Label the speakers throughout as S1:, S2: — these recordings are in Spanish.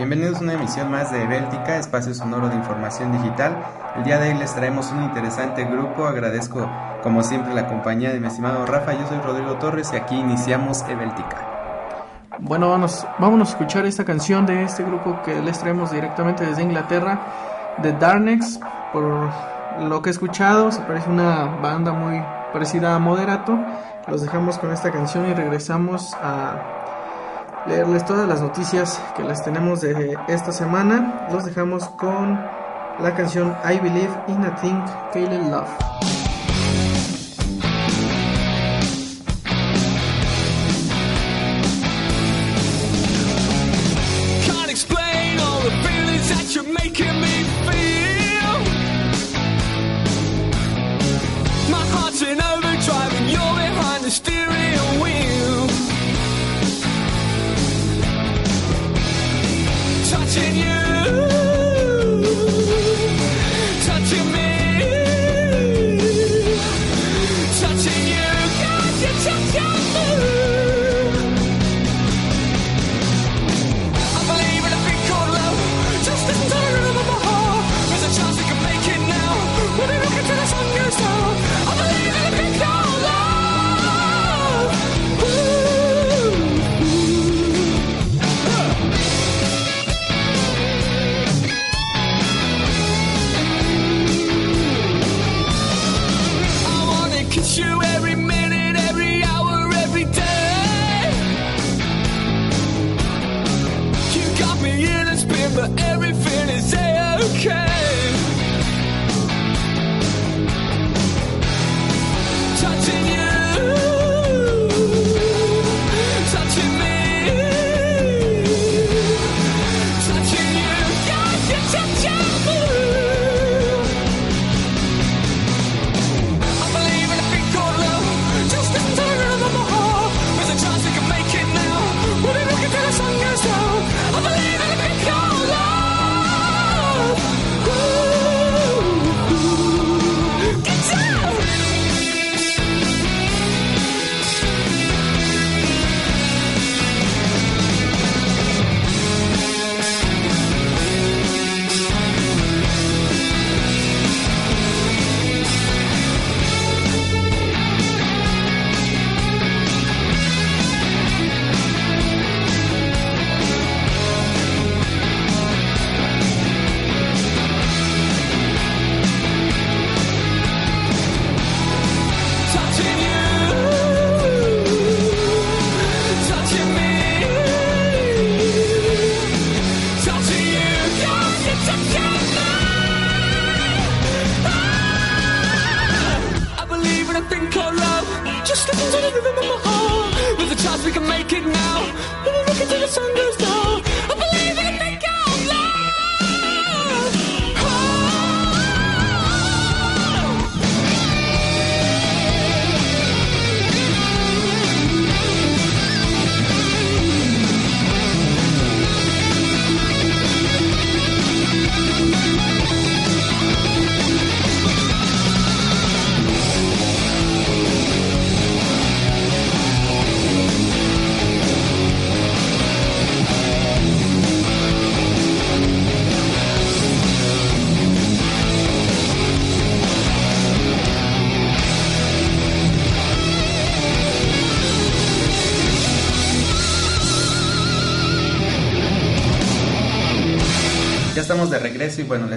S1: Bienvenidos a una emisión más de Béltica, espacio sonoro de información digital. El día de hoy les traemos un interesante grupo. Agradezco, como siempre, la compañía de mi estimado Rafa. Yo soy Rodrigo Torres y aquí iniciamos Ebéltica.
S2: Bueno, vamos, vámonos a escuchar esta canción de este grupo que les traemos directamente desde Inglaterra, The Darnex. Por lo que he escuchado, se parece una banda muy parecida a Moderato. Los dejamos con esta canción y regresamos a leerles todas las noticias que las tenemos de esta semana. Los dejamos con la canción I Believe in a Thing, Kaylee Love.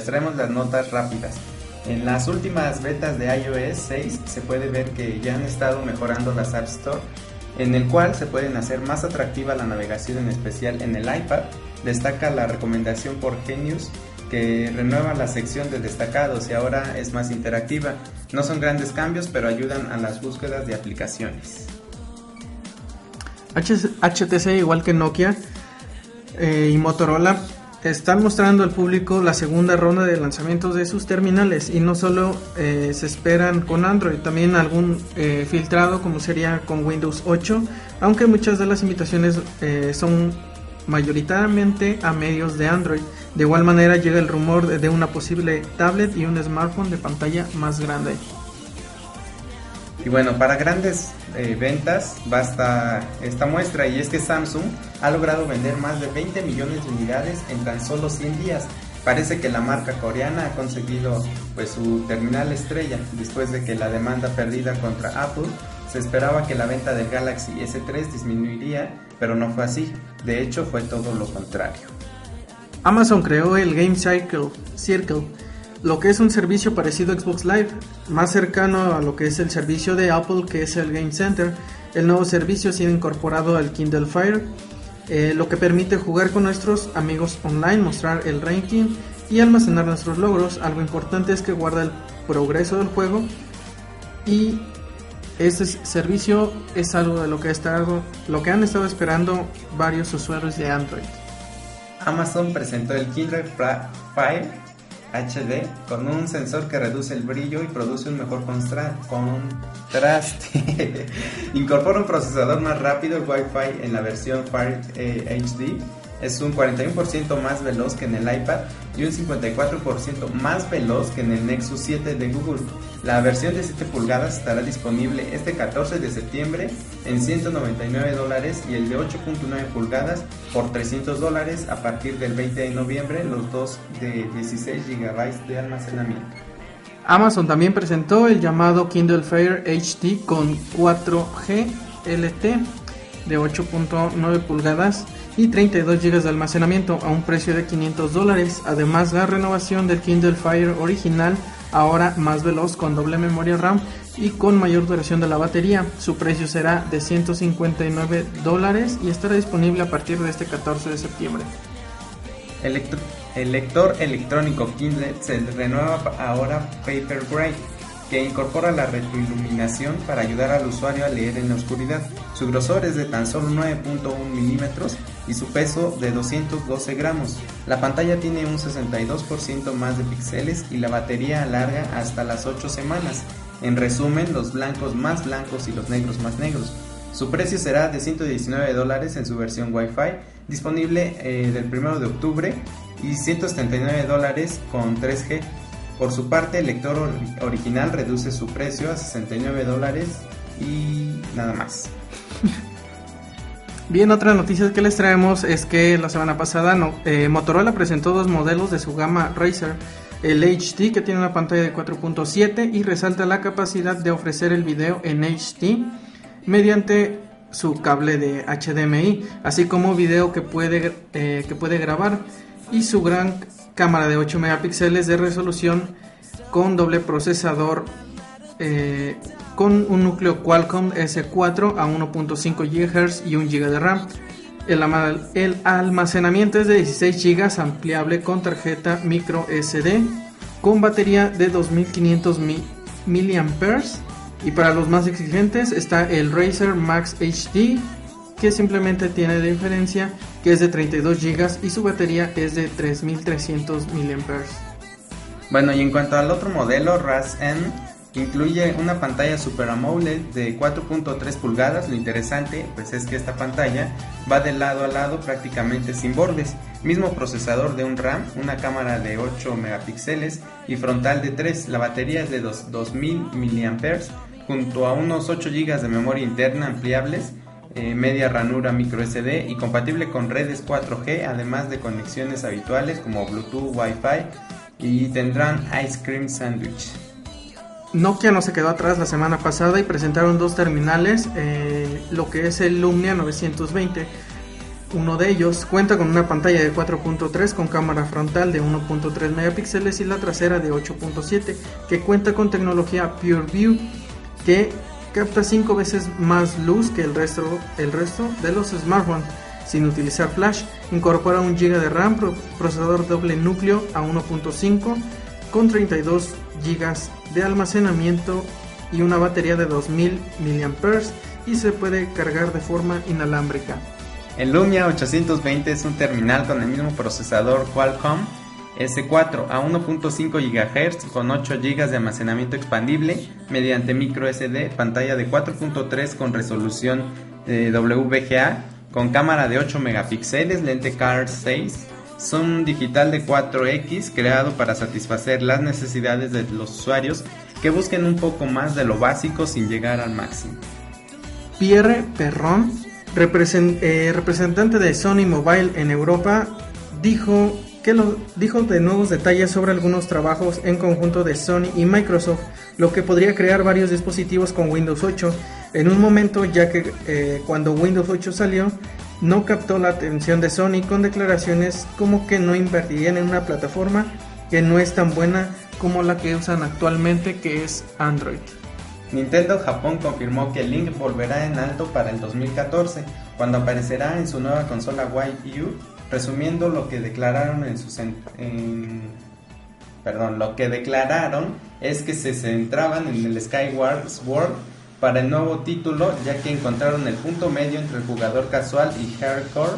S1: Les traemos las notas rápidas. En las últimas betas de iOS 6 se puede ver que ya han estado mejorando las App Store, en el cual se pueden hacer más atractiva la navegación en especial en el iPad. Destaca la recomendación por Genius que renueva la sección de destacados y ahora es más interactiva. No son grandes cambios, pero ayudan a las búsquedas de aplicaciones.
S2: HTC, igual que Nokia,
S3: eh, y Motorola están mostrando al público la segunda ronda de lanzamientos de sus terminales y no solo eh, se esperan con Android, también algún eh, filtrado como sería con Windows 8, aunque muchas de las invitaciones eh, son mayoritariamente a medios de Android. De igual manera llega el rumor de, de una posible tablet y un smartphone de pantalla más grande.
S1: Y bueno, para grandes eh, ventas basta esta muestra y es que Samsung ha logrado vender más de 20 millones de unidades en tan solo 100 días. Parece que la marca coreana ha conseguido pues su terminal estrella después de que la demanda perdida contra Apple se esperaba que la venta del Galaxy S3 disminuiría, pero no fue así. De hecho, fue todo lo contrario.
S3: Amazon creó el Game Circle, Circle, lo que es un servicio parecido a Xbox Live, más cercano a lo que es el servicio de Apple que es el Game Center. El nuevo servicio ha sido incorporado al Kindle Fire, eh, lo que permite jugar con nuestros amigos online, mostrar el ranking y almacenar nuestros logros. Algo importante es que guarda el progreso del juego y este servicio es algo de lo que, lo que han estado esperando varios usuarios de Android.
S1: Amazon presentó el Kindle Fire HD con un sensor que reduce el brillo y produce un mejor contraste. Incorpora un procesador más rápido, el Wi-Fi en la versión Fire eh, HD. Es un 41% más veloz que en el iPad y un 54% más veloz que en el Nexus 7 de Google. La versión de 7 pulgadas estará disponible este 14 de septiembre en 199 dólares y el de 8.9 pulgadas por 300 dólares a partir del 20 de noviembre, los dos de 16 GB de almacenamiento.
S3: Amazon también presentó el llamado Kindle Fire HD con 4G LT de 8.9 pulgadas y 32 GB de almacenamiento a un precio de 500 dólares. Además, la renovación del Kindle Fire original, ahora más veloz con doble memoria RAM y con mayor duración de la batería. Su precio será de 159 dólares y estará disponible a partir de este 14 de septiembre.
S1: El lector electrónico Kindle se renueva ahora Paperwhite, que incorpora la retroiluminación para ayudar al usuario a leer en la oscuridad. Su grosor es de tan solo 9.1 milímetros y su peso de 212 gramos. La pantalla tiene un 62% más de píxeles y la batería alarga hasta las 8 semanas. En resumen, los blancos más blancos y los negros más negros. Su precio será de 119 dólares en su versión Wi-Fi, disponible eh, del 1 de octubre, y 179 dólares con 3G. Por su parte, el lector or- original reduce su precio a 69 dólares y nada más.
S3: Bien, otra noticia que les traemos es que la semana pasada eh, Motorola presentó dos modelos de su gama Razer. El HD que tiene una pantalla de 4.7 y resalta la capacidad de ofrecer el video en HD mediante su cable de HDMI, así como video que puede, eh, que puede grabar y su gran cámara de 8 megapíxeles de resolución con doble procesador eh, con un núcleo Qualcomm S4 a 1.5 GHz y 1 GB de RAM. El, almacenamiento es de 16 GB ampliable con tarjeta micro SD con batería de 2500 mi- mAh y para los más exigentes está el Razer Max HD que simplemente tiene diferencia que es de 32 GB y su batería es de 3300 mAh.
S1: Bueno, y en cuanto al otro modelo, RAS N, incluye una pantalla Super AMOLED de 4.3 pulgadas. Lo interesante pues es que esta pantalla va de lado a lado prácticamente sin bordes. Mismo procesador de un RAM, una cámara de 8 megapíxeles y frontal de 3. La batería es de dos- 2000 mAh junto a unos 8 GB de memoria interna ampliables. Eh, media ranura micro SD y compatible con redes 4G, además de conexiones habituales como Bluetooth, Wi-Fi y tendrán Ice Cream Sandwich.
S3: Nokia no se quedó atrás la semana pasada y presentaron dos terminales, eh, lo que es el Lumia 920. Uno de ellos cuenta con una pantalla de 4.3 con cámara frontal de 1.3 megapíxeles y la trasera de 8.7 que cuenta con tecnología PureView que capta 5 veces más luz que el resto, el resto de los smartphones sin utilizar flash. Incorpora un GB de RAM, pro- procesador doble núcleo a 1.5 con 32 GB de almacenamiento y una batería de 2000 mAh y se puede cargar de forma inalámbrica.
S1: El Lumia 820 es un terminal con el mismo procesador Qualcomm S4 a 1.5 GHz con 8 GB de almacenamiento expandible mediante micro SD, pantalla de 4.3 con resolución eh, WGA, con cámara de 8 megapíxeles, lente CAR 6, zoom digital de 4X creado para satisfacer las necesidades de los usuarios que busquen un poco más de lo básico sin llegar al máximo.
S3: Pierre Perron, eh, representante de Sony Mobile en Europa, dijo que lo, dijo de nuevos detalles sobre algunos trabajos en conjunto de Sony y Microsoft, lo que podría crear varios dispositivos con Windows 8 en un momento ya que eh, cuando Windows 8 salió no captó la atención de Sony con declaraciones como que no invertirían en una plataforma que no es tan buena como la que usan actualmente que es Android.
S1: Nintendo Japón confirmó que Link volverá en alto para el 2014, cuando aparecerá en su nueva consola Wii U, resumiendo lo que declararon en sus perdón, lo que declararon es que se centraban en el Skyward Sword para el nuevo título, ya que encontraron el punto medio entre el jugador casual y hardcore,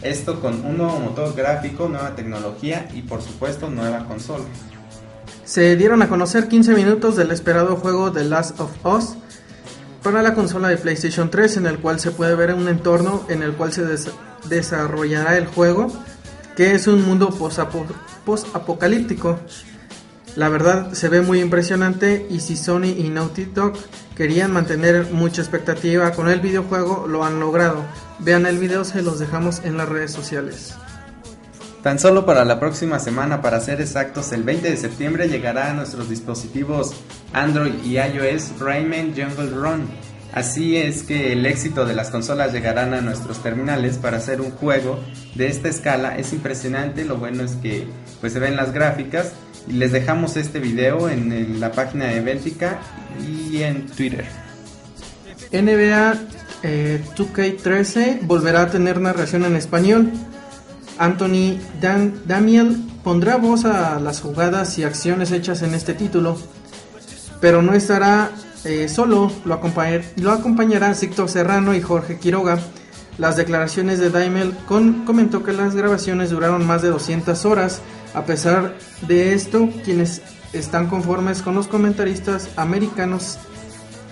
S1: esto con un nuevo motor gráfico, nueva tecnología y por supuesto nueva consola.
S3: Se dieron a conocer 15 minutos del esperado juego The Last of Us para la consola de PlayStation 3 en el cual se puede ver un entorno en el cual se des- desarrollará el juego que es un mundo post-apocalíptico. La verdad se ve muy impresionante y si Sony y Naughty Dog querían mantener mucha expectativa con el videojuego lo han logrado. Vean el video, se los dejamos en las redes sociales.
S1: Tan solo para la próxima semana, para ser exactos, el 20 de septiembre llegará a nuestros dispositivos Android y iOS Rayman Jungle Run. Así es que el éxito de las consolas llegarán a nuestros terminales para hacer un juego de esta escala. Es impresionante, lo bueno es que pues se ven las gráficas y les dejamos este video en, la página de Bélgica y en Twitter.
S3: NBA eh, 2K13 volverá a tener narración en español. Anthony Dan Daniel pondrá voz a las jugadas y acciones hechas en este título, pero no estará eh, solo, lo, acompañar- lo acompañarán Víctor Serrano y Jorge Quiroga. Las declaraciones de Daimel comentó que las grabaciones duraron más de 200 horas. A pesar de esto, quienes están conformes con los comentaristas americanos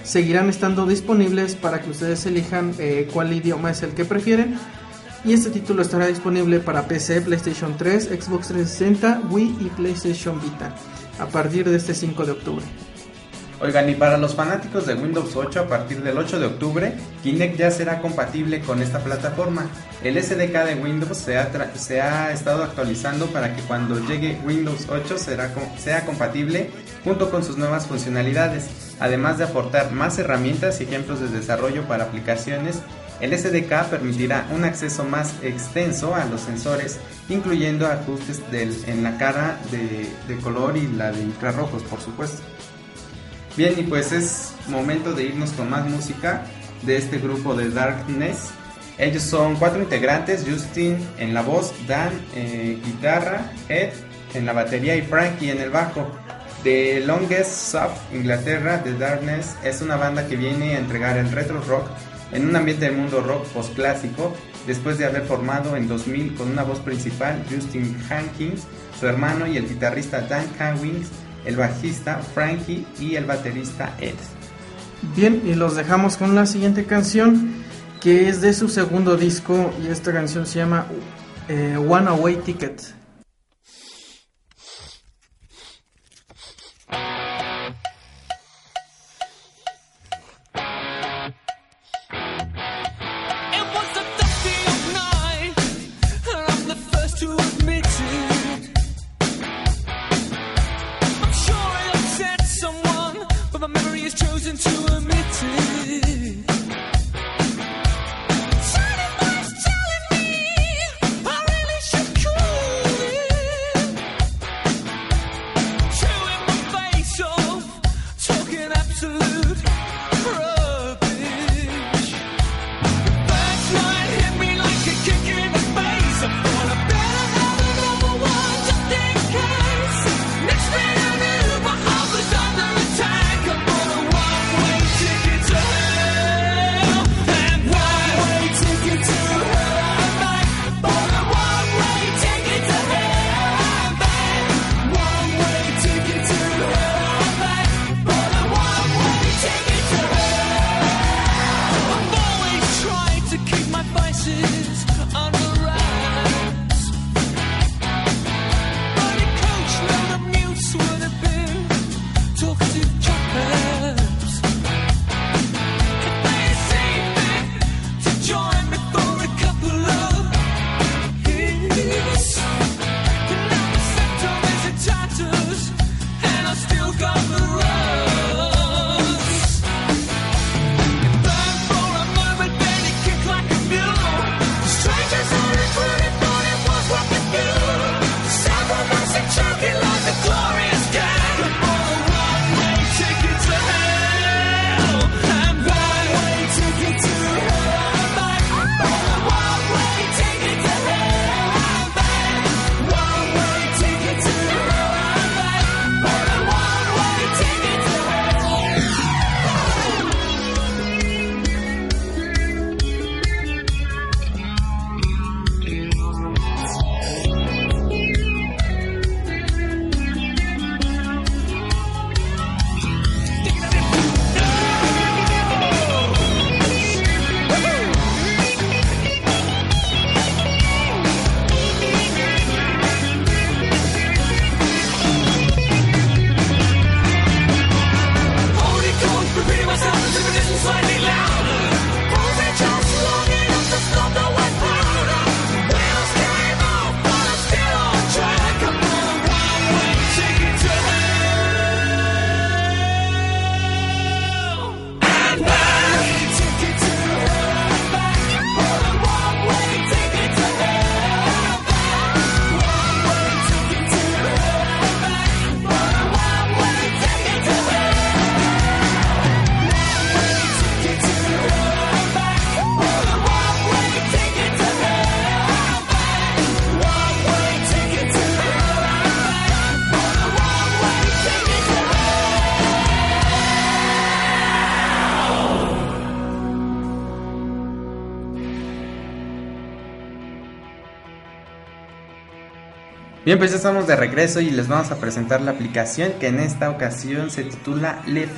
S3: seguirán estando disponibles para que ustedes elijan eh, cuál idioma es el que prefieren. Y este título estará disponible para PC, PlayStation 3, Xbox 360, Wii y PlayStation Vita a partir de este 5 de octubre.
S1: Oigan, y para los fanáticos de Windows 8, a partir del 8 de octubre, Kinect ya será compatible con esta plataforma. El SDK de Windows se ha, se ha estado actualizando para que cuando llegue Windows 8 será sea compatible junto con sus nuevas funcionalidades, además de aportar más herramientas y ejemplos de desarrollo para aplicaciones. El SDK permitirá un acceso más extenso a los sensores, incluyendo ajustes en la cara de, color y la de infrarrojos, por supuesto. Bien, y pues es momento de irnos con más música de este grupo de Darkness. Ellos son cuatro integrantes, Justin en la voz, Dan en guitarra, Ed en la batería y Frankie en el bajo. The Longest South, Inglaterra, The Darkness es una banda que viene a entregar el retro rock en un ambiente del mundo rock postclásico después de haber formado en 2000 con una voz principal Justin Hankins, su hermano y el guitarrista Dan Hawkins, el bajista Frankie y el baterista Ed.
S3: Bien, y los dejamos con la siguiente canción que es de su segundo disco y esta canción se llama eh, One Away Ticket.
S2: Memory has chosen to
S1: Bien, pues ya estamos de regreso y les vamos a presentar la aplicación que en esta ocasión se titula Lift.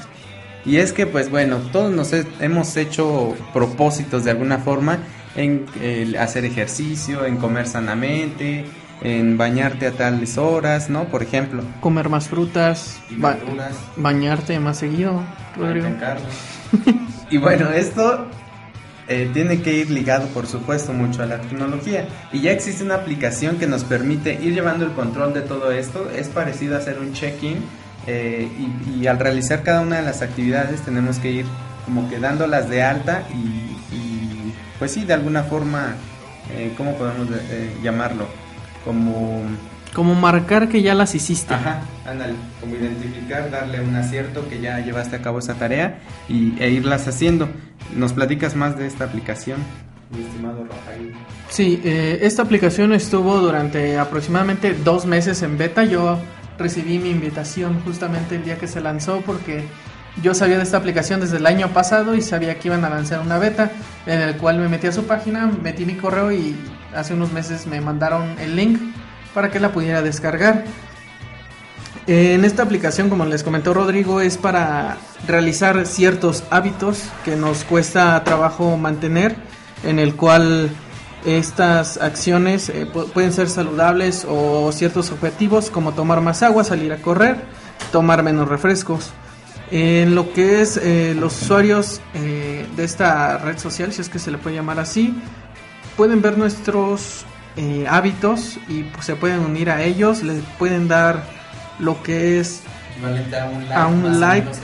S1: Y es que, pues bueno, todos nos he- hemos hecho propósitos de alguna forma en eh, hacer ejercicio, en comer sanamente, en bañarte a tales horas, ¿no? Por ejemplo.
S3: Comer más frutas,
S1: Y
S3: ba-
S1: verduras.
S3: bañarte más seguido, Rodrigo.
S1: y bueno, esto eh, tiene que ir ligado, por supuesto, mucho a la tecnología. Y ya existe una aplicación que nos permite ir llevando el control de todo esto. Es parecido a hacer un check-in. eh, y, al realizar cada una de las actividades tenemos que ir como que dándolas de alta y, y, pues sí, de alguna forma, eh, ¿cómo podemos eh, llamarlo? Como...
S3: Como marcar que ya las hiciste.
S1: Ajá, ándale, como identificar, darle un acierto que ya llevaste a cabo esa tarea y, e irlas haciendo. ¿Nos platicas más de esta aplicación, mi estimado Rafael?
S3: Sí, eh, esta aplicación estuvo durante aproximadamente dos meses en beta. Yo recibí mi invitación justamente el día que se lanzó porque yo sabía de esta aplicación desde el año pasado y sabía que iban a lanzar una beta en el cual me metí a su página, metí mi correo y hace unos meses me mandaron el link para que la pudiera descargar. En esta aplicación, como les comentó Rodrigo, es para realizar ciertos hábitos que nos cuesta trabajo mantener, en el cual estas acciones eh, pu- pueden ser saludables o ciertos objetivos como tomar más agua, salir a correr, tomar menos refrescos. En lo que es eh, los usuarios eh, de esta red social, si es que se le puede llamar así, pueden ver nuestros eh, hábitos y pues, se pueden unir a ellos, les pueden dar lo que es
S1: a un like,
S3: A un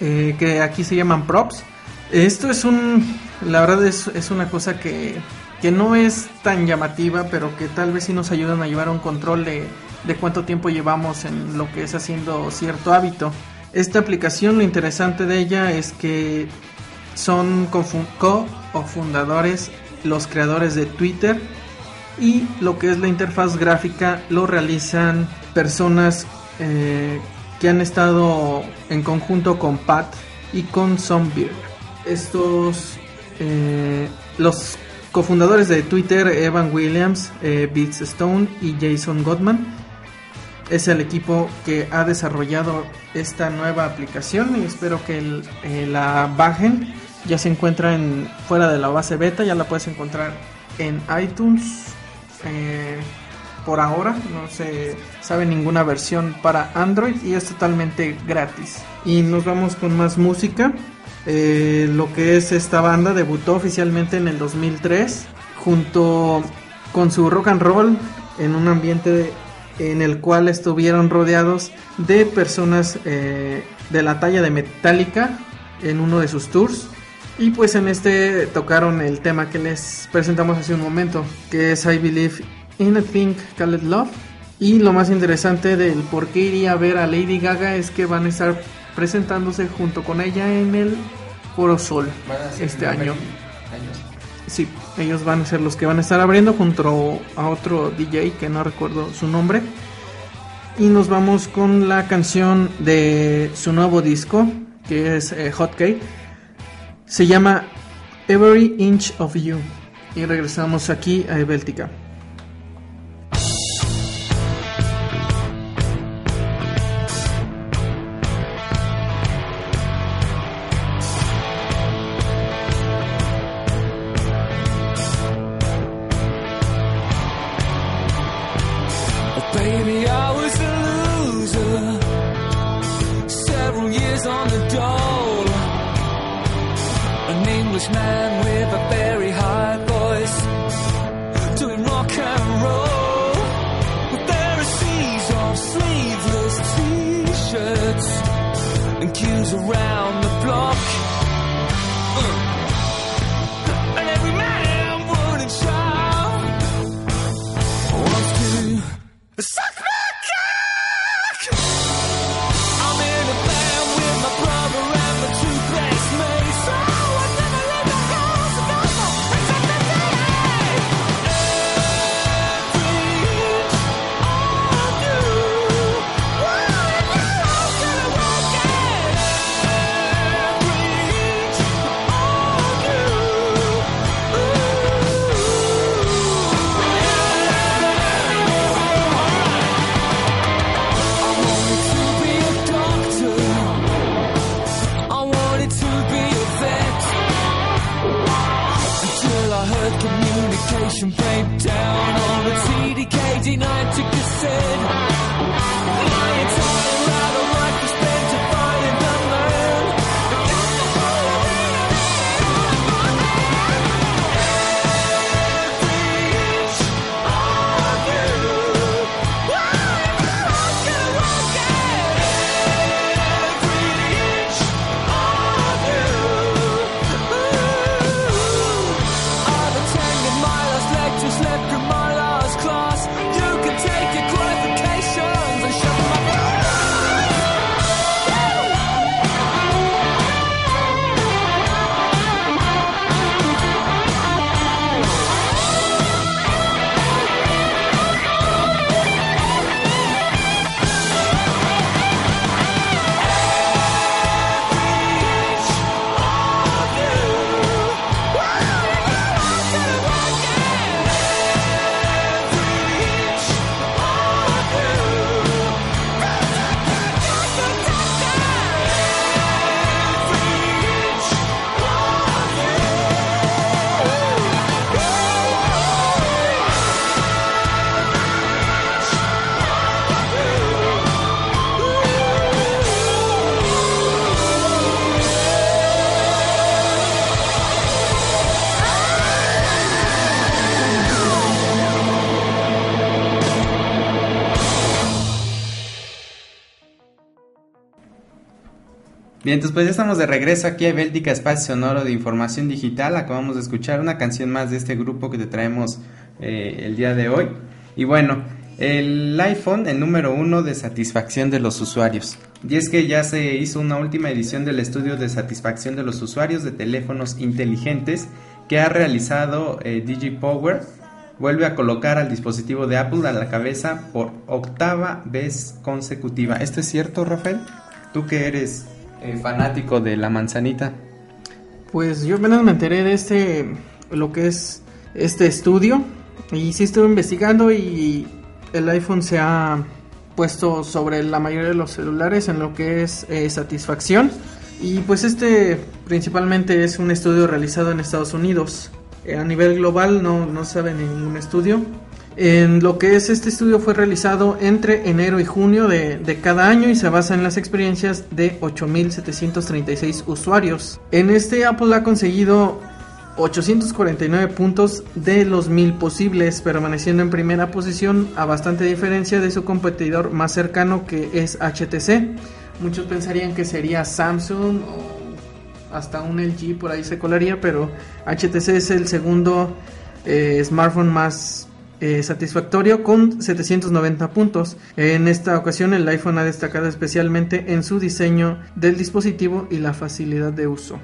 S3: eh, que aquí se llaman props. Esto es un, la verdad es, es una cosa que, que no es tan llamativa, pero que tal vez sí nos ayudan a llevar un control de, de cuánto tiempo llevamos en lo que es haciendo cierto hábito. Esta aplicación, lo interesante de ella es que son co o fundadores los creadores de Twitter y lo que es la interfaz gráfica lo realizan personas eh, que han estado en conjunto con Pat y con Zombie. Estos, eh, los cofundadores de Twitter, Evan Williams, eh, Stone y Jason Gottman, es el equipo que ha desarrollado esta nueva aplicación y espero que eh, la bajen. Ya se encuentra en, fuera de la base beta, ya la puedes encontrar en iTunes. Eh, por ahora no se sabe ninguna versión para Android y es totalmente gratis. Y nos vamos con más música. Eh, lo que es esta banda debutó oficialmente en el 2003 junto con su rock and roll en un ambiente en el cual estuvieron rodeados de personas eh, de la talla de Metallica en uno de sus tours. Y pues en este tocaron el tema que les presentamos hace un momento, que es I Believe in a Thing Called Love. Y lo más interesante del por qué iría a ver a Lady Gaga es que van a estar presentándose junto con ella en el Foro Sol este año.
S1: años.
S3: Sí, ellos van a ser los que van a estar abriendo junto a otro DJ que no recuerdo su nombre. Y nos vamos con la canción de su nuevo disco, que es eh, Hot Cake. Se llama Every Inch of You. Y regresamos aquí a Ebéltica.
S1: Bien, entonces pues ya estamos de regreso aquí a Béltica Espacio Sonoro de Información Digital. Acabamos de escuchar una canción más de este grupo que te traemos eh, el día de hoy. Y bueno, el iPhone, el número uno de satisfacción de los usuarios. Y es que ya se hizo una última edición del estudio de satisfacción de los usuarios de teléfonos inteligentes que ha realizado eh, DigiPower. Vuelve a colocar al dispositivo de Apple a la cabeza por octava vez consecutiva. ¿Esto es cierto, Rafael? Tú que eres eh, fanático de la manzanita.
S3: Pues yo apenas me enteré de este, lo que es este estudio y sí estuve investigando y el iPhone se ha puesto sobre la mayoría de los celulares en lo que es eh, satisfacción y pues este principalmente es un estudio realizado en Estados Unidos. Eh, a nivel global no, no se sabe ningún estudio. En lo que es este estudio fue realizado entre enero y junio de, de cada año y se basa en las experiencias de 8.736 usuarios. En este Apple ha conseguido 849 puntos de los 1000 posibles, permaneciendo en primera posición a bastante diferencia de su competidor más cercano que es HTC. Muchos pensarían que sería Samsung o hasta un LG por ahí se colaría, pero HTC es el segundo eh, smartphone más eh, satisfactorio con 790 puntos. En esta ocasión el iPhone ha destacado especialmente en su diseño del dispositivo y la facilidad de uso.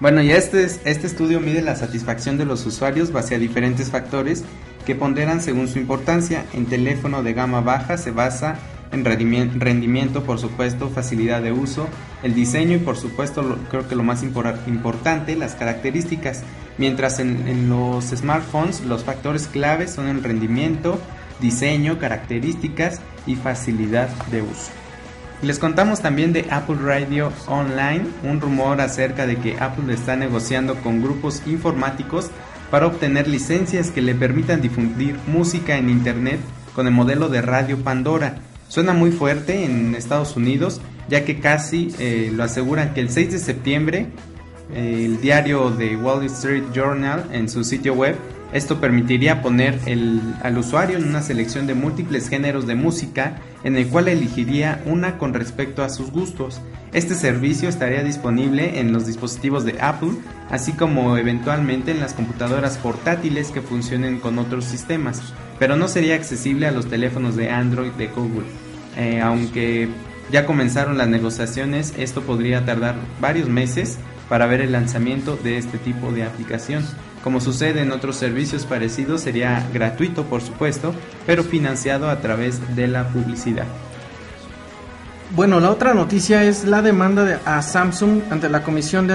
S1: Bueno, ya este, es- este estudio mide la satisfacción de los usuarios base a diferentes factores que ponderan según su importancia. En teléfono de gama baja se basa en rendimien- rendimiento, por supuesto, facilidad de uso, el diseño y por supuesto creo que lo más impor- importante, las características. Mientras en, en los smartphones los factores claves son el rendimiento, diseño, características y facilidad de uso. Les contamos también de Apple Radio Online, un rumor acerca de que Apple está negociando con grupos informáticos para obtener licencias que le permitan difundir música en Internet con el modelo de Radio Pandora. Suena muy fuerte en Estados Unidos, ya que casi eh, lo aseguran que el 6 de septiembre el diario de Wall Street Journal en su sitio web. Esto permitiría poner al usuario en una selección de múltiples géneros de música en el cual elegiría una con respecto a sus gustos. Este servicio estaría disponible en los dispositivos de Apple, así como eventualmente en las computadoras portátiles que funcionen con otros sistemas, pero no sería accesible a los teléfonos de Android de Google. Eh, aunque ya comenzaron las negociaciones, esto podría tardar varios meses para ver el lanzamiento de este tipo de aplicación. Como sucede en otros servicios parecidos, sería gratuito por supuesto, pero financiado a través de la publicidad.
S3: Bueno, la otra noticia es la demanda de, a Samsung ante la Comisión de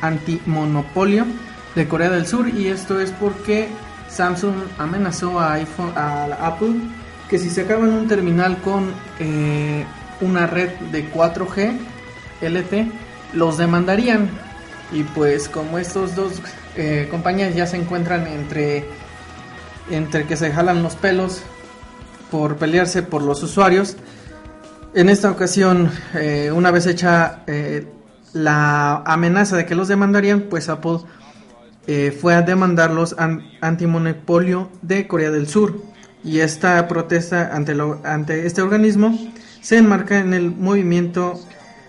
S3: Antimonopolio de Corea del Sur y esto es porque Samsung amenazó a, iPhone, a Apple que si sacaban un terminal con eh, una red de 4G LT los demandarían y pues como estos dos eh, compañías ya se encuentran entre entre que se jalan los pelos por pelearse por los usuarios. En esta ocasión, eh, una vez hecha la amenaza de que los demandarían, pues Apple fue a demandarlos an- antimonopolio de Corea del Sur. Y esta protesta ante, lo- ante este organismo se enmarca en el movimiento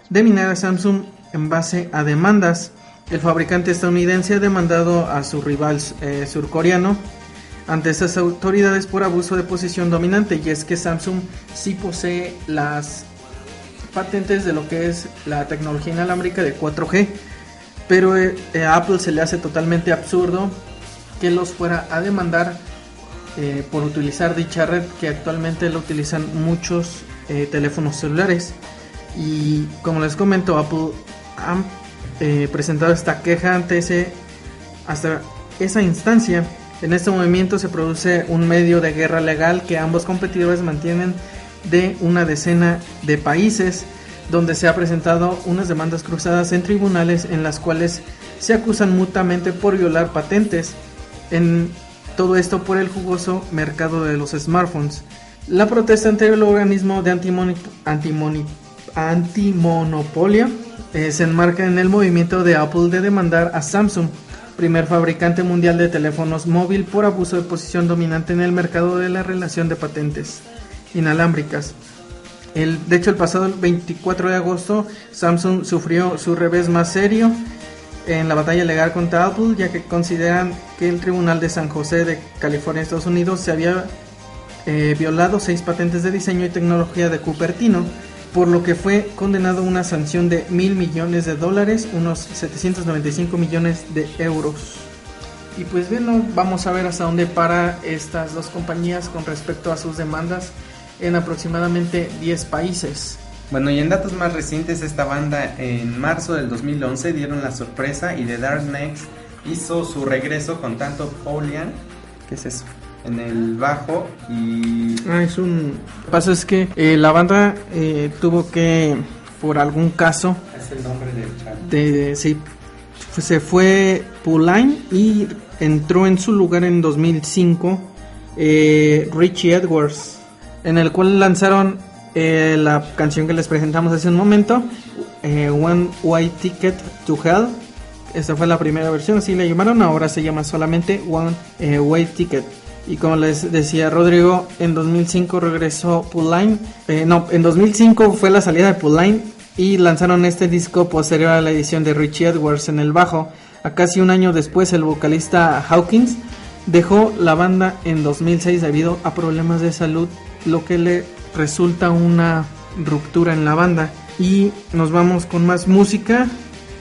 S3: de minar Samsung en base a demandas. El fabricante estadounidense ha demandado a su rival eh, surcoreano ante estas autoridades por abuso de posición dominante y es que Samsung sí posee las patentes de lo que es la tecnología inalámbrica de 4G pero eh, a Apple se le hace totalmente absurdo que los fuera a demandar eh, por utilizar dicha red que actualmente lo utilizan muchos eh, teléfonos celulares. Y como les comento Apple ha eh, presentado esta queja ante ese hasta esa instancia. En este movimiento se produce un medio de guerra legal que ambos competidores mantienen de una decena de países donde se ha presentado unas demandas cruzadas en tribunales en las cuales se acusan mutuamente por violar patentes. En todo esto por el jugoso mercado de los smartphones. La protesta ante el organismo de antimonopolio eh, se enmarca en el movimiento de Apple de demandar a Samsung, primer fabricante mundial de teléfonos móvil por abuso de posición dominante en el mercado de la relación de patentes inalámbricas. De hecho, el pasado 24 de agosto, Samsung sufrió su revés más serio en la batalla legal contra Apple, ya que consideran que el Tribunal de San José de California, Estados Unidos, se había eh, violado seis patentes de diseño y tecnología de Cupertino, por lo que fue condenado a una sanción de mil millones de dólares, unos 795 millones de euros. Y pues bueno, vamos a ver hasta dónde para estas dos compañías con respecto a sus demandas en aproximadamente 10 países.
S1: Bueno, y en datos más recientes, esta banda en marzo del 2011 dieron la sorpresa y The Dark Next hizo su regreso con tanto Paulian, que es eso, en el bajo y
S3: Ah, es un... Lo que pasa es que eh, la banda eh, tuvo que, por algún caso,
S1: es el nombre del chat.
S3: de, sí, fue- se fue Pauline y entró en su lugar en 2005 eh, Richie Edwards, en el cual lanzaron eh, la canción que les presentamos hace un momento, eh, One Way Ticket to Hell. Esta fue la primera versión, así la llamaron, ahora se llama solamente One eh, Way Ticket. Y como les decía Rodrigo, en 2005 regresó Pauline. Eh, no, en 2005 fue la salida de Pauline y lanzaron este disco posterior a la edición de Richie Edwards en el bajo. A casi un año después, el vocalista Hawkins dejó la banda en 2006 debido a problemas de salud, lo que le resulta una ruptura en la banda. Y nos vamos con más música.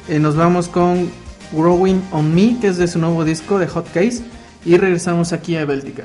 S3: Eh, nos vamos con Growing on Me, que es de su nuevo disco de Hot Case. Y regresamos aquí a Béltica.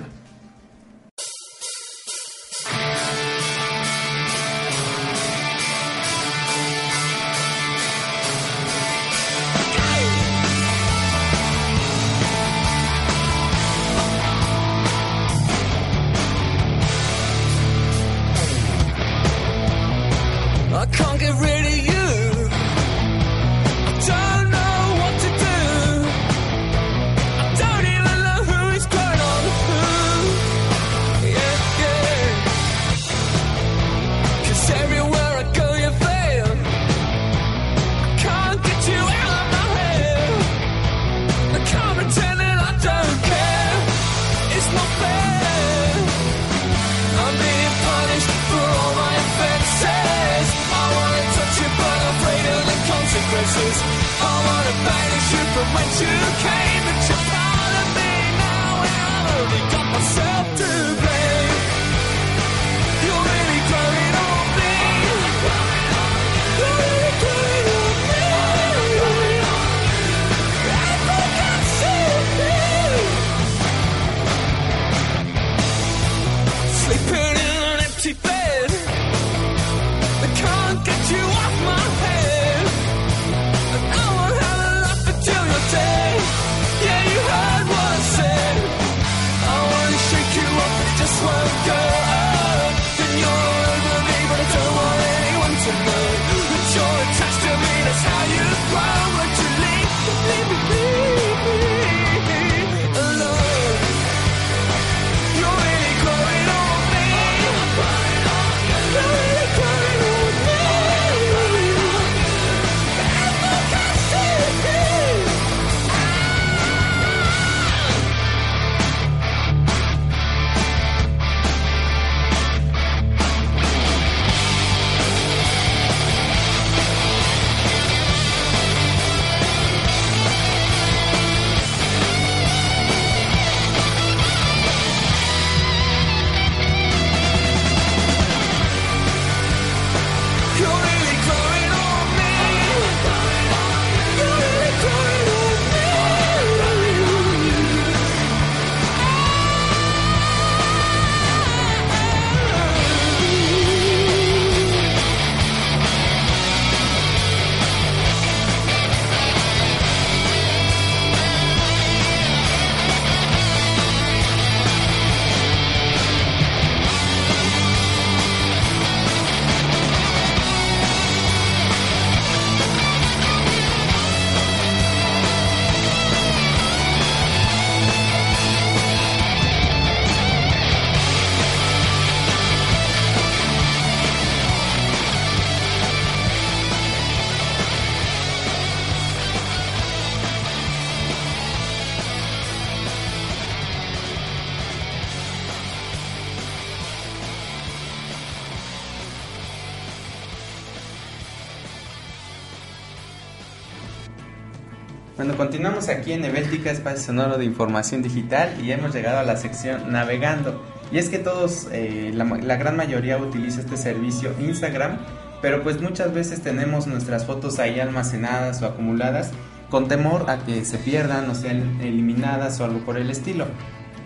S1: Bueno, continuamos aquí en Ebéltica, espacio sonoro de información digital y hemos llegado a la sección navegando. Y es que todos, eh, la, la gran mayoría utiliza este servicio Instagram, pero pues muchas veces tenemos nuestras fotos ahí almacenadas o acumuladas con temor a que se pierdan o sean eliminadas o algo por el estilo.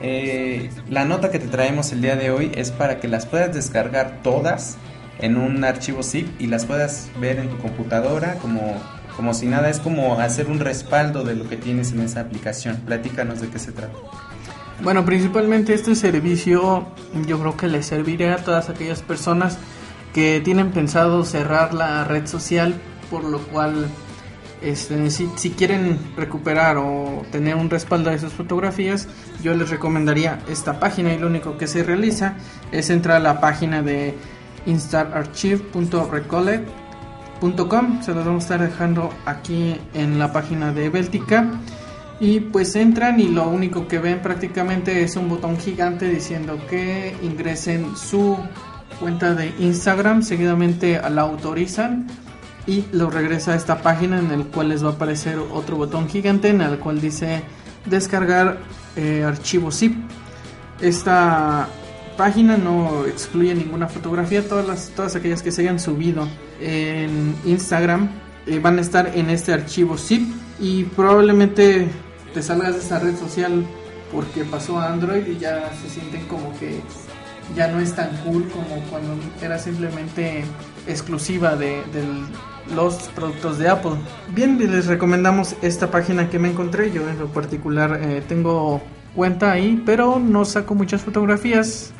S1: Eh, la nota que te traemos el día de hoy es para que las puedas descargar todas en un archivo zip y las puedas ver en tu computadora como, como si nada, es como hacer un respaldo de lo que tienes en esa aplicación. Platícanos de qué se trata.
S3: Bueno, principalmente este servicio yo creo que le serviría a todas aquellas personas que tienen pensado cerrar la red social, por lo cual este, si, si quieren recuperar o tener un respaldo de sus fotografías, yo les recomendaría esta página y lo único que se realiza es entrar a la página de instararchive.recollect.com, se los vamos a estar dejando aquí en la página de Béltica. Y pues entran y lo único que ven prácticamente es un botón gigante diciendo que ingresen su cuenta de Instagram, seguidamente la autorizan y lo regresa a esta página en el cual les va a aparecer otro botón gigante en el cual dice descargar eh, archivo zip. Esta página no excluye ninguna fotografía, todas las todas aquellas que se hayan subido en Instagram eh, van a estar en este archivo zip y probablemente te salgas de esa red social porque pasó a Android y ya se sienten como que ya no es tan cool como cuando era simplemente exclusiva de, de los productos de Apple. Bien, les recomendamos esta página que me encontré. Yo en lo particular eh, tengo cuenta ahí, pero no saco muchas fotografías,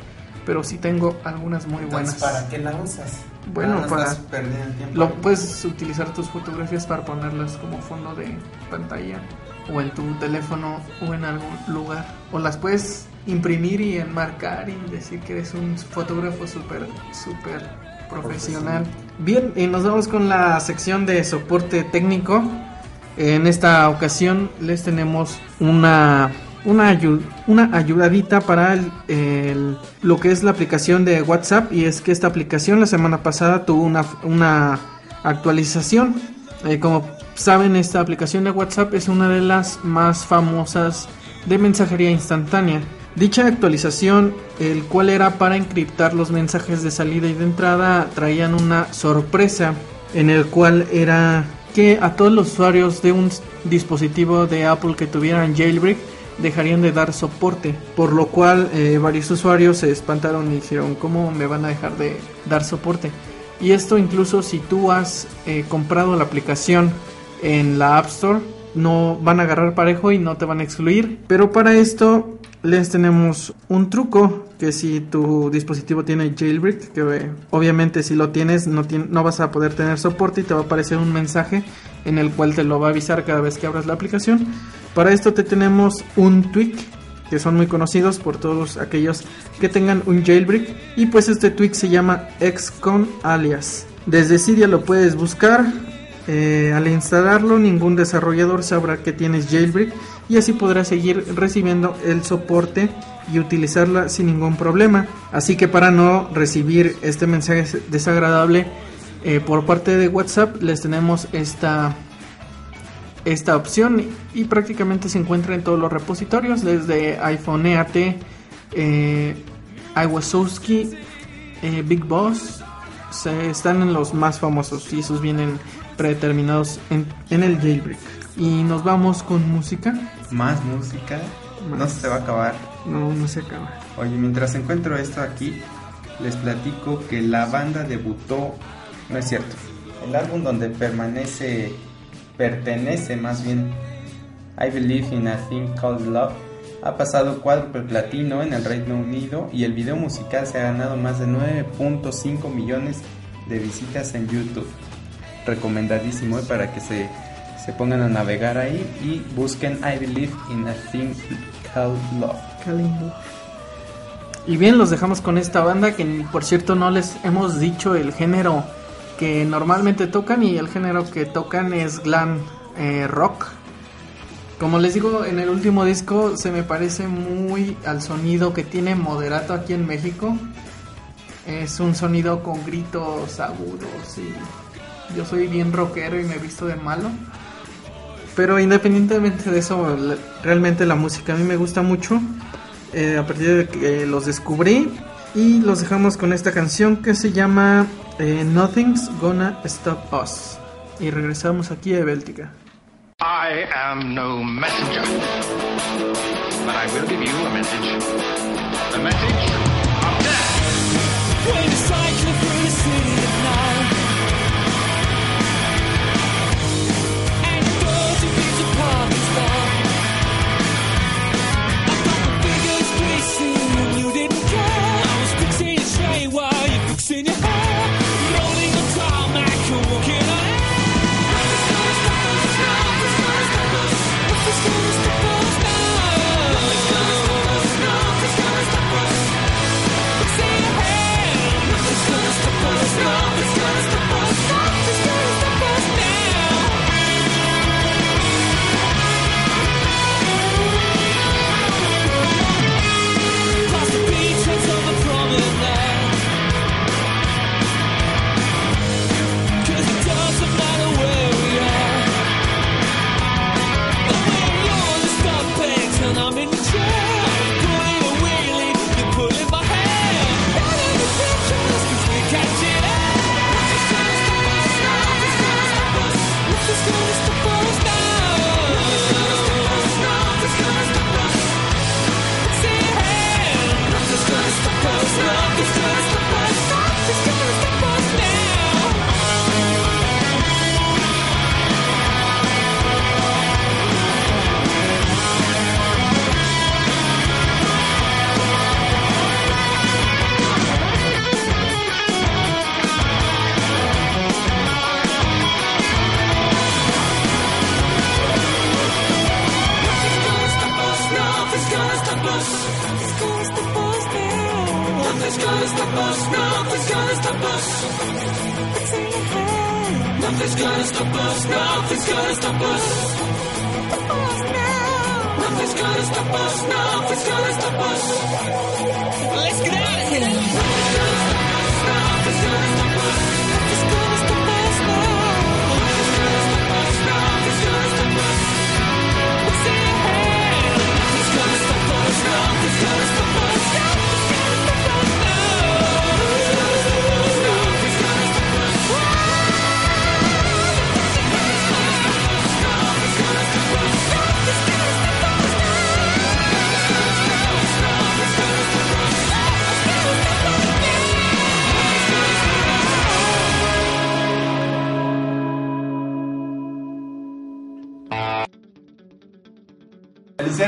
S3: pero sí tengo algunas muy buenas.
S1: Entonces, ¿para qué la usas?
S3: Bueno, para-
S1: tiempo.
S3: Lo puedes utilizar tus fotografías para ponerlas como fondo de pantalla o en tu teléfono o en algún lugar. O las puedes imprimir y enmarcar y decir que eres un fotógrafo súper, súper profesional. Bien, y nos vamos con la sección de soporte técnico. En esta ocasión les tenemos una una, una ayudadita para lo que es la aplicación de WhatsApp y es que esta aplicación la semana pasada tuvo una, una actualización. Eh, como saben, esta aplicación de WhatsApp es una de las más famosas de mensajería instantánea. Dicha actualización, el cual era para encriptar los mensajes de salida y de entrada, traían una sorpresa en el cual era que a todos los usuarios de un dispositivo de Apple que tuvieran jailbreak dejarían de dar soporte, por lo cual eh, varios usuarios se espantaron y dijeron cómo me van a dejar de dar soporte. Y esto incluso si tú has eh, comprado la aplicación en la App Store, no van a agarrar parejo y no te van a excluir. Pero para esto les tenemos un truco que si tu dispositivo tiene jailbreak, que eh, obviamente si lo tienes no, no vas a poder tener soporte y te va a aparecer un mensaje en el cual te lo va a avisar cada vez que abras la aplicación. Para esto te tenemos un tweak que son muy conocidos por todos aquellos que tengan un jailbreak y pues este tweak se llama Xcon alias. Desde Cydia lo puedes buscar. eh, al instalarlo ningún desarrollador sabrá que tienes jailbreak y así podrás seguir recibiendo el soporte y utilizarla sin ningún problema. Así que para no recibir este mensaje desagradable eh, por parte de WhatsApp les tenemos esta esta opción y prácticamente se encuentra en todos los repositorios desde iPhoneat, eh, iWasowski, eh, Big Boss se, están en los más famosos y esos vienen predeterminados en, en el jailbreak y nos vamos con música
S1: Más música. No
S3: Más.
S1: se te va a acabar.
S3: no no se acaba
S1: Oye, mientras encuentro esto aquí, les platico que la banda debutó, no es cierto, el álbum donde permanece, pertenece más bien, I Believe in a Thing Called Love, ha pasado cuádruple platino en el Reino Unido y el video musical se ha ganado más de 9.5 millones de visitas en YouTube. Recomendadísimo eh, para que se, se pongan a navegar ahí y busquen I Believe in a Thing Called Love.
S3: Y bien, los dejamos con esta banda que por cierto no les hemos dicho el género que normalmente tocan y el género que tocan es glam eh, rock. Como les digo, en el último disco se me parece muy al sonido que tiene Moderato aquí en México. Es un sonido con gritos agudos y yo soy bien rockero y me he visto de malo. Pero independientemente de eso, realmente la música a mí me gusta mucho. eh, a partir de que los descubrí. Y los dejamos con esta canción que se llama eh, Nothing's Gonna Stop Us. Y regresamos aquí a Béltica.
S4: I am no messenger, but I will give you a message. The message of death.
S2: You're cycling through the city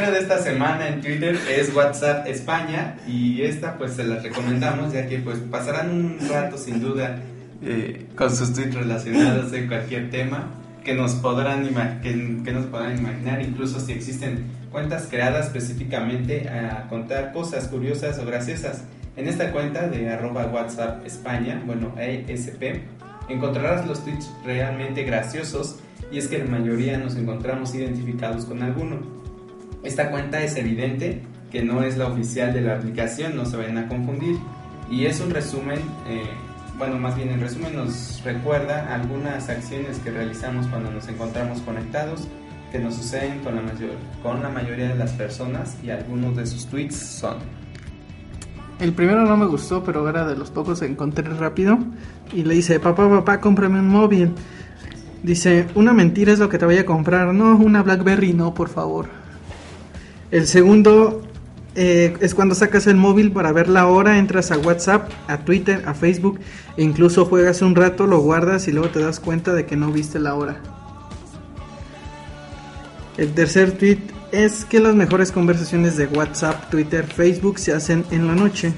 S1: Usuario de esta semana en Twitter es WhatsApp España y esta pues se las recomendamos ya que pues pasarán un rato sin duda eh, con sus tweets relacionados de cualquier tema que nos podrán que, que nos podrán imaginar incluso si existen cuentas creadas específicamente a contar cosas curiosas o graciosas. En esta cuenta de arroba WhatsApp España, bueno ESP, encontrarás los tweets realmente graciosos y es que la mayoría nos encontramos identificados con alguno. Esta cuenta es evidente que no es la oficial de la aplicación, no se vayan a confundir. Y es un resumen, eh, bueno, más bien el resumen nos recuerda algunas acciones que realizamos cuando nos encontramos conectados, que nos suceden con la, mayor, con la mayoría de las personas y algunos de sus tweets son.
S3: El primero no me gustó, pero era de los pocos que encontré rápido. Y le dice, papá, papá, cómprame un móvil. Dice, una mentira es lo que te voy a comprar. No, una Blackberry, no, por favor. El segundo eh, es cuando sacas el móvil para ver la hora, entras a WhatsApp, a Twitter, a Facebook, e incluso juegas un rato, lo guardas y luego te das cuenta de que no viste la hora. El tercer tweet es que las mejores conversaciones de WhatsApp, Twitter, Facebook se hacen en la noche.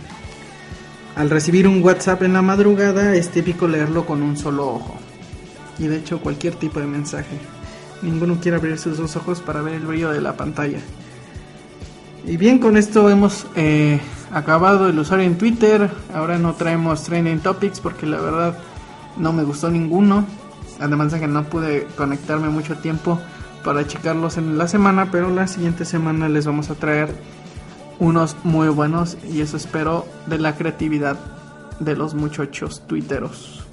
S3: Al recibir un WhatsApp en la madrugada es típico leerlo con un solo ojo. Y de hecho cualquier tipo de mensaje. Ninguno quiere abrir sus dos ojos para ver el brillo de la pantalla. Y bien, con esto hemos eh, acabado el usuario en Twitter. Ahora no traemos trending topics porque la verdad no me gustó ninguno. Además de que no pude conectarme mucho tiempo para checarlos en la semana, pero la siguiente semana les vamos a traer unos muy buenos y eso espero de la creatividad de los muchachos tuiteros.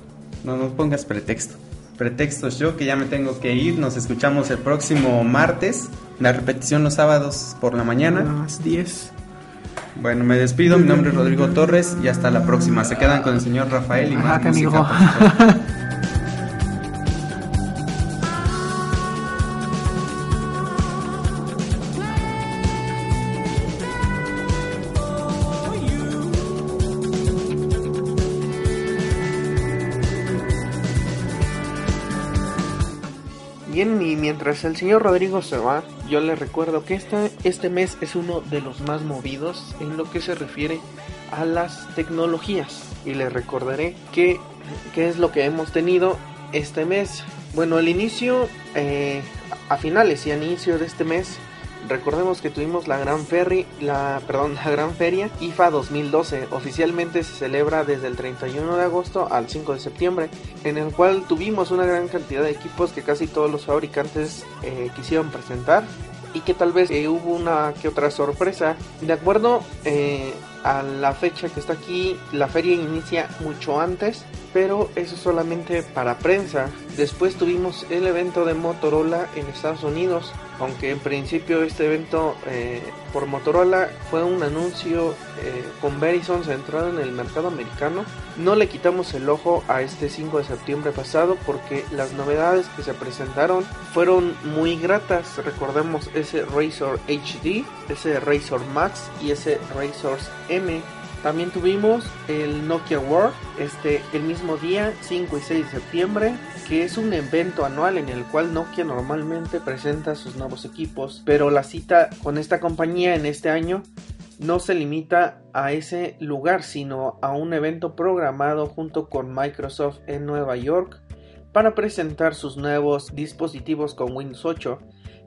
S1: No nos pongas pretexto. pretextos yo que ya me tengo que ir. Nos escuchamos el próximo martes. La repetición los sábados por la
S3: A
S1: mañana.
S3: las 10.
S1: Bueno, me despido. Mi nombre es Rodrigo Torres y hasta la próxima. Se quedan con el señor Rafael y
S3: Ajá,
S1: más música,
S3: mientras el señor Rodrigo se va, yo le recuerdo que esta, este mes es uno de los más movidos en lo que se refiere a las tecnologías. Y le recordaré qué es lo que hemos tenido este mes. Bueno, al inicio, eh, a finales y a inicio de este mes, recordemos que tuvimos la gran ferry, la, perdón, la gran feria IFA 2012. Oficialmente se celebra desde el 31 de agosto al 5 de septiembre, en el cual tuvimos una gran cantidad de equipos que casi todos los fabricantes eh, quisieron presentar y que tal vez eh, hubo una que otra sorpresa. De acuerdo eh, a la fecha que está aquí, la feria inicia mucho antes, pero eso solamente para prensa. Después tuvimos el evento de Motorola en Estados Unidos, aunque en principio este evento eh, por Motorola fue un anuncio eh, con Verizon centrado en el mercado americano. No le quitamos el ojo a este 5 de septiembre pasado porque las novedades que se presentaron fueron muy gratas. Recordemos ese Razor HD, ese Razor Max y ese Razor M. También tuvimos el Nokia World este, el mismo día, 5 y 6 de septiembre, que es un evento anual en el cual Nokia normalmente presenta sus nuevos equipos, pero la cita con esta compañía en este año no se limita a ese lugar, sino a un evento programado junto con Microsoft en Nueva York para presentar sus nuevos dispositivos con Windows 8.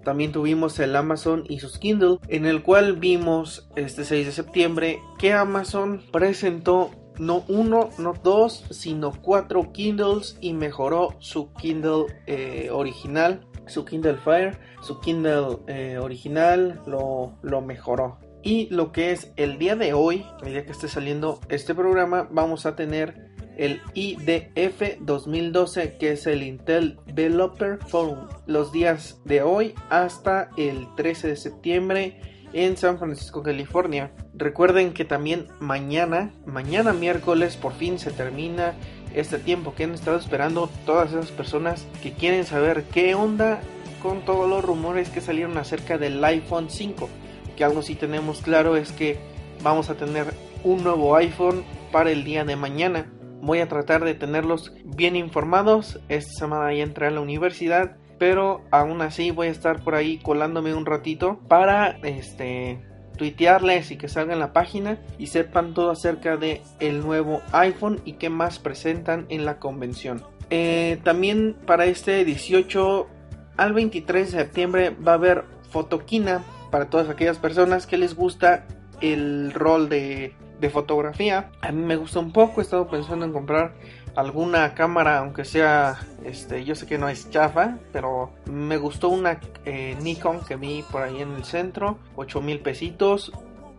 S3: También tuvimos el Amazon y sus Kindle, en el cual vimos este 6 de septiembre que Amazon presentó no uno, no dos, sino cuatro Kindles y mejoró su Kindle eh, original, su Kindle Fire, su Kindle eh, original lo, lo mejoró. Y lo que es el día de hoy, el día que esté saliendo este programa, vamos a tener el IDF 2012 que es el Intel Developer Forum los días de hoy hasta el 13 de septiembre en San Francisco, California. Recuerden que también mañana, mañana miércoles por fin se termina este tiempo que han estado esperando todas esas personas que quieren saber qué onda con todos los rumores que salieron acerca del iPhone 5. Que algo sí tenemos claro es que vamos a tener un nuevo iPhone para el día de mañana. Voy a tratar de tenerlos bien informados. Esta semana ya entré a la universidad, pero aún así voy a estar por ahí colándome un ratito para este tuitearles y que salgan la página y sepan todo acerca de el nuevo iPhone y qué más presentan en la convención. Eh, también para este 18 al 23 de septiembre va a haber fotoquina para todas aquellas personas que les gusta el rol de, de fotografía. A mí me gusta un poco, he estado pensando en comprar alguna cámara, aunque sea, este, yo sé que no es chafa, pero me gustó una eh, Nikon que vi por ahí en el centro, 8 mil pesitos,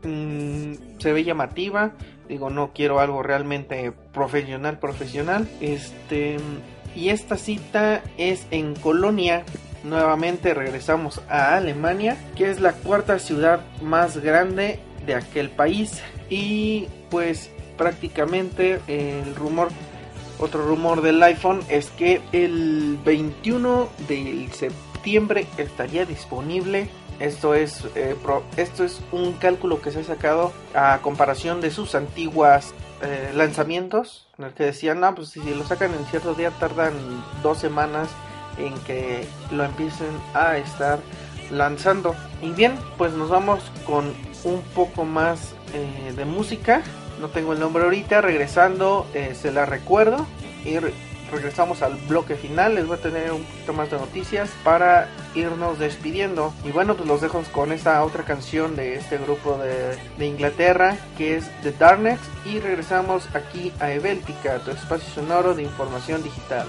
S3: Mm, se ve llamativa, digo, no quiero algo realmente profesional, profesional, este, y esta cita es en Colonia, nuevamente regresamos a Alemania, que es la cuarta ciudad más grande de aquel país, y pues prácticamente el rumor otro rumor del iPhone es que el 21 de septiembre estaría disponible. Esto es, eh, esto es un cálculo que se ha sacado a comparación de sus antiguas eh, lanzamientos. En el que decían, no, pues si lo sacan en cierto día tardan dos semanas en que lo empiecen a estar lanzando. Y bien, pues nos vamos con un poco más eh, de música. No tengo el nombre ahorita. Regresando, eh, se la recuerdo. Y re- regresamos al bloque final. Les voy a tener un poquito más de noticias para irnos despidiendo. Y bueno, pues los dejo con esta otra canción de este grupo de, Inglaterra que es The Darkness. Y regresamos aquí a Eveltica, tu espacio sonoro de información digital.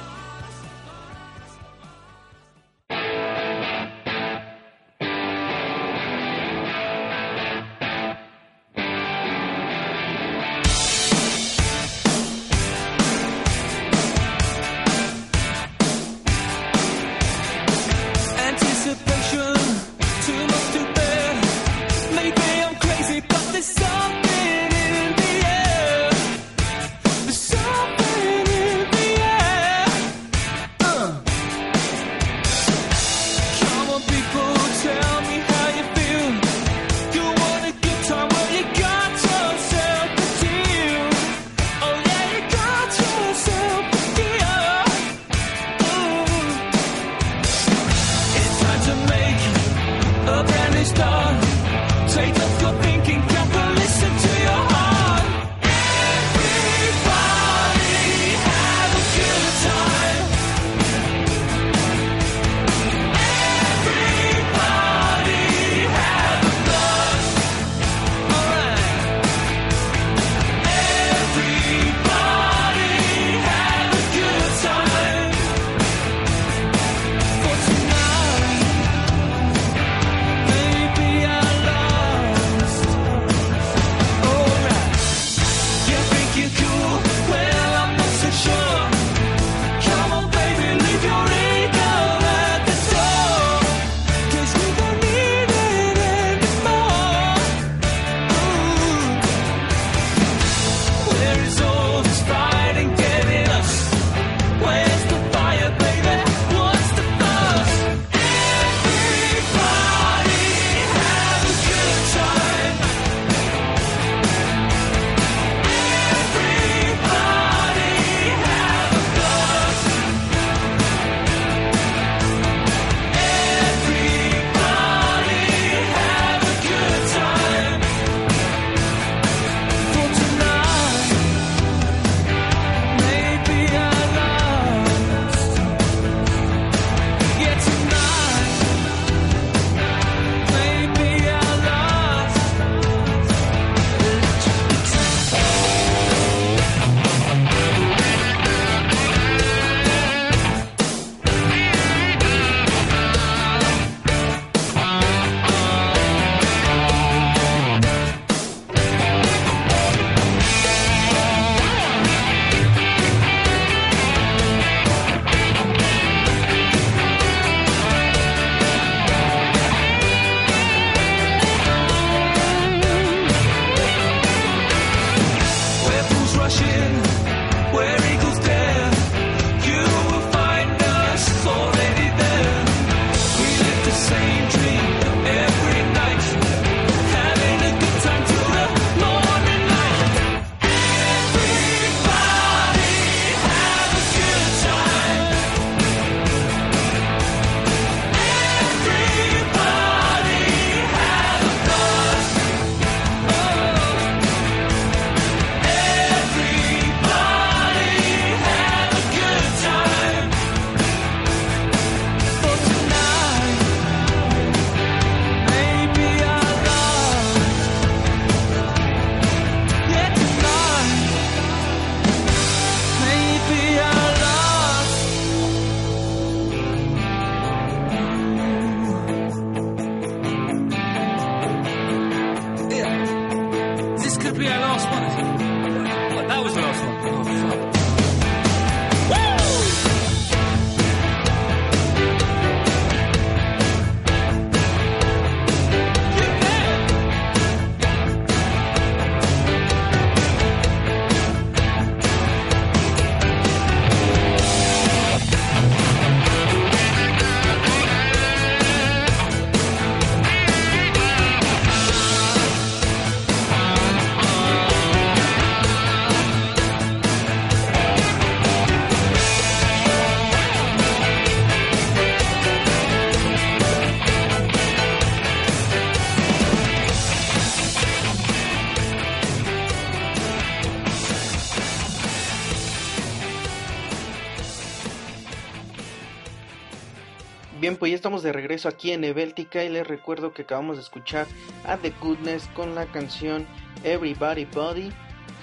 S3: Pues ya estamos de regreso aquí en Ebéltica y les recuerdo que acabamos de escuchar a The Goodness con la canción Everybody Body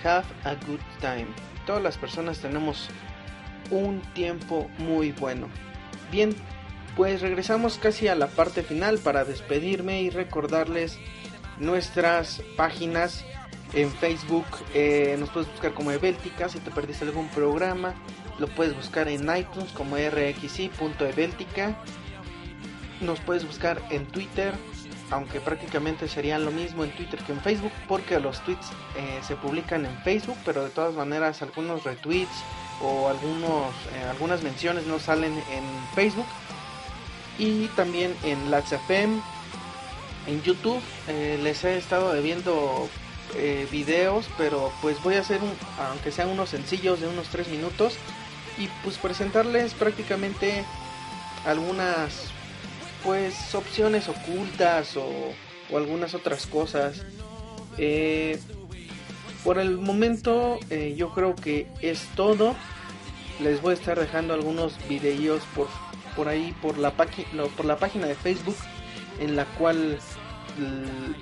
S3: Have a Good Time. Todas las personas tenemos un tiempo muy bueno. Bien, pues regresamos casi a la parte final para despedirme y recordarles nuestras páginas en Facebook. eh, nos puedes buscar como Ebéltica. Si te perdiste algún programa, lo puedes buscar en iTunes como rxi.ebéltica. Nos puedes buscar en Twitter, aunque prácticamente serían lo mismo en Twitter que en Facebook, porque los tweets eh, se publican en Facebook, pero de todas maneras algunos retweets o algunos, eh, algunas menciones no salen en Facebook. Y también en LaxFM, en YouTube, eh, les he estado debiendo videos, pero pues voy a hacer, un, aunque sean unos sencillos de unos 3 minutos, y pues presentarles prácticamente algunas pues opciones ocultas o, o algunas otras cosas. Eh, por el momento eh, yo creo que es todo. Les voy a estar dejando algunos videos por, por ahí por la, página por la página de Facebook en la cual l-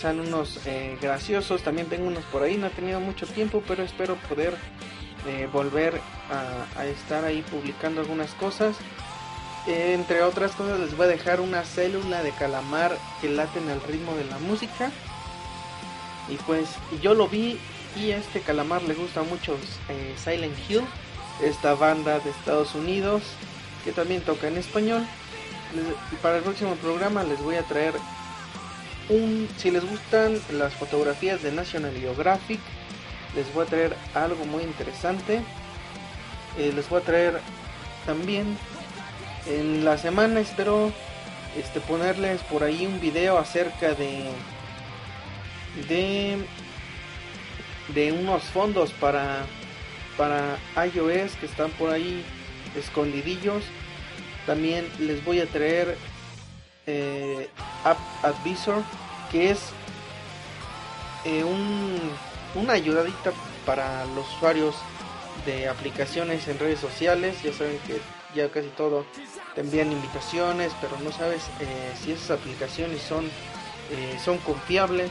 S3: son unos eh, graciosos. También tengo unos por ahí. No he tenido mucho tiempo, pero espero poder volver a estar ahí publicando algunas cosas. Entre otras cosas les voy a dejar una célula de calamar que laten al ritmo de la música. Y pues yo lo vi y a este calamar le gusta mucho eh, Silent Hill, esta banda de Estados Unidos que también toca en español. Para el próximo programa les voy a traer un, si les gustan las fotografías de National Geographic, les voy a traer algo muy interesante. Eh, les voy a traer también en la semana espero este ponerles por ahí un video acerca de de de unos fondos para para iOS que están por ahí escondidillos. También les voy a traer eh, App Advisor que es eh, un, una ayudadita para los usuarios de aplicaciones en redes sociales. Ya saben que ya casi todo te envían invitaciones pero no sabes eh, si esas aplicaciones son eh, son confiables.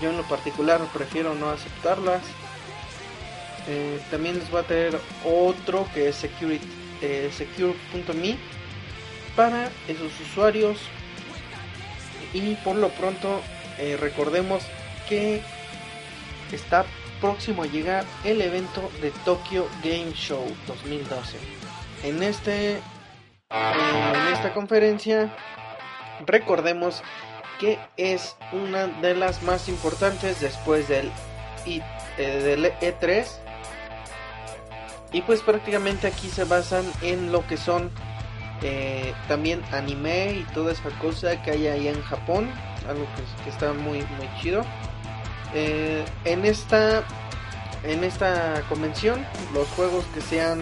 S3: Yo en lo particular prefiero no aceptarlas. Eh, también les voy a traer otro que es secure.me para esos usuarios. Y por lo pronto recordemos que está próximo a llegar el evento de Tokyo Game Show 2012 en este en esta conferencia recordemos que es una de las más importantes después del y eh, del E3 y pues prácticamente aquí se basan en lo que son eh, también anime y toda esa cosa que hay ahí en Japón, algo que, que está muy muy chido. Eh, en esta en esta convención los juegos que sean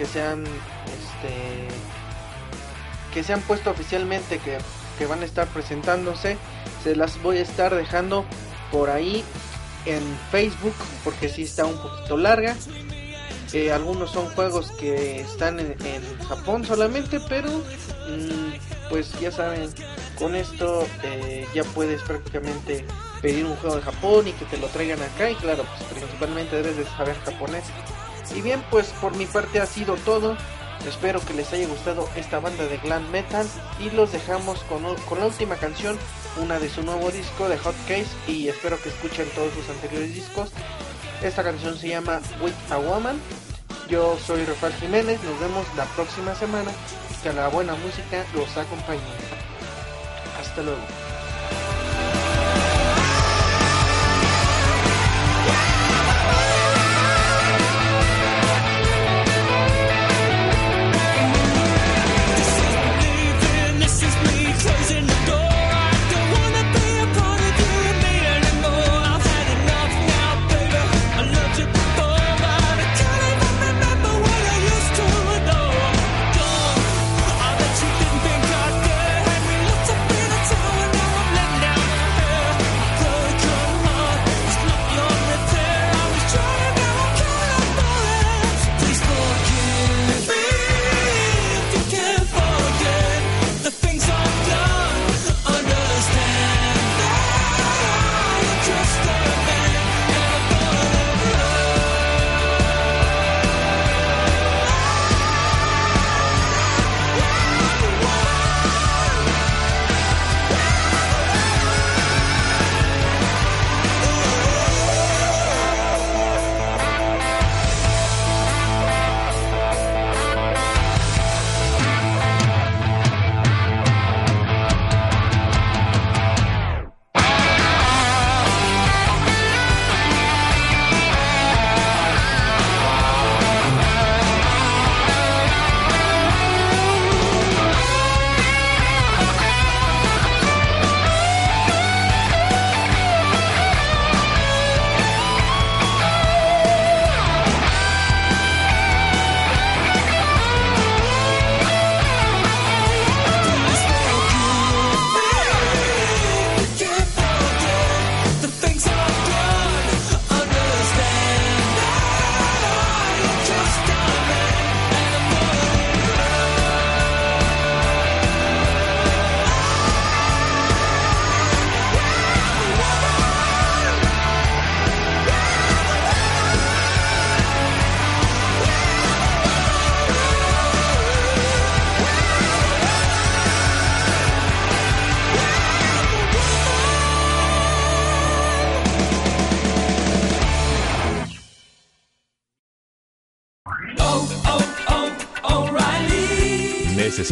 S3: que sean este que se han puesto oficialmente que, que van a estar presentándose se las voy a estar dejando por ahí en Facebook porque sí está un poquito larga eh, algunos son juegos que están en, en Japón solamente, pero mm, pues ya saben, con esto eh, ya puedes prácticamente pedir un juego de Japón y que te lo traigan acá y claro, pues principalmente debes de saber japonés. Y bien, pues por mi parte ha sido todo. Espero que les haya gustado esta banda de glam metal y los dejamos con, con la última canción, una de su nuevo disco de Hot Case y espero que escuchen todos sus anteriores discos. Esta canción se llama With a Woman. Yo soy Rafael Jiménez, nos vemos la próxima semana que la buena música los acompañe. Hasta luego.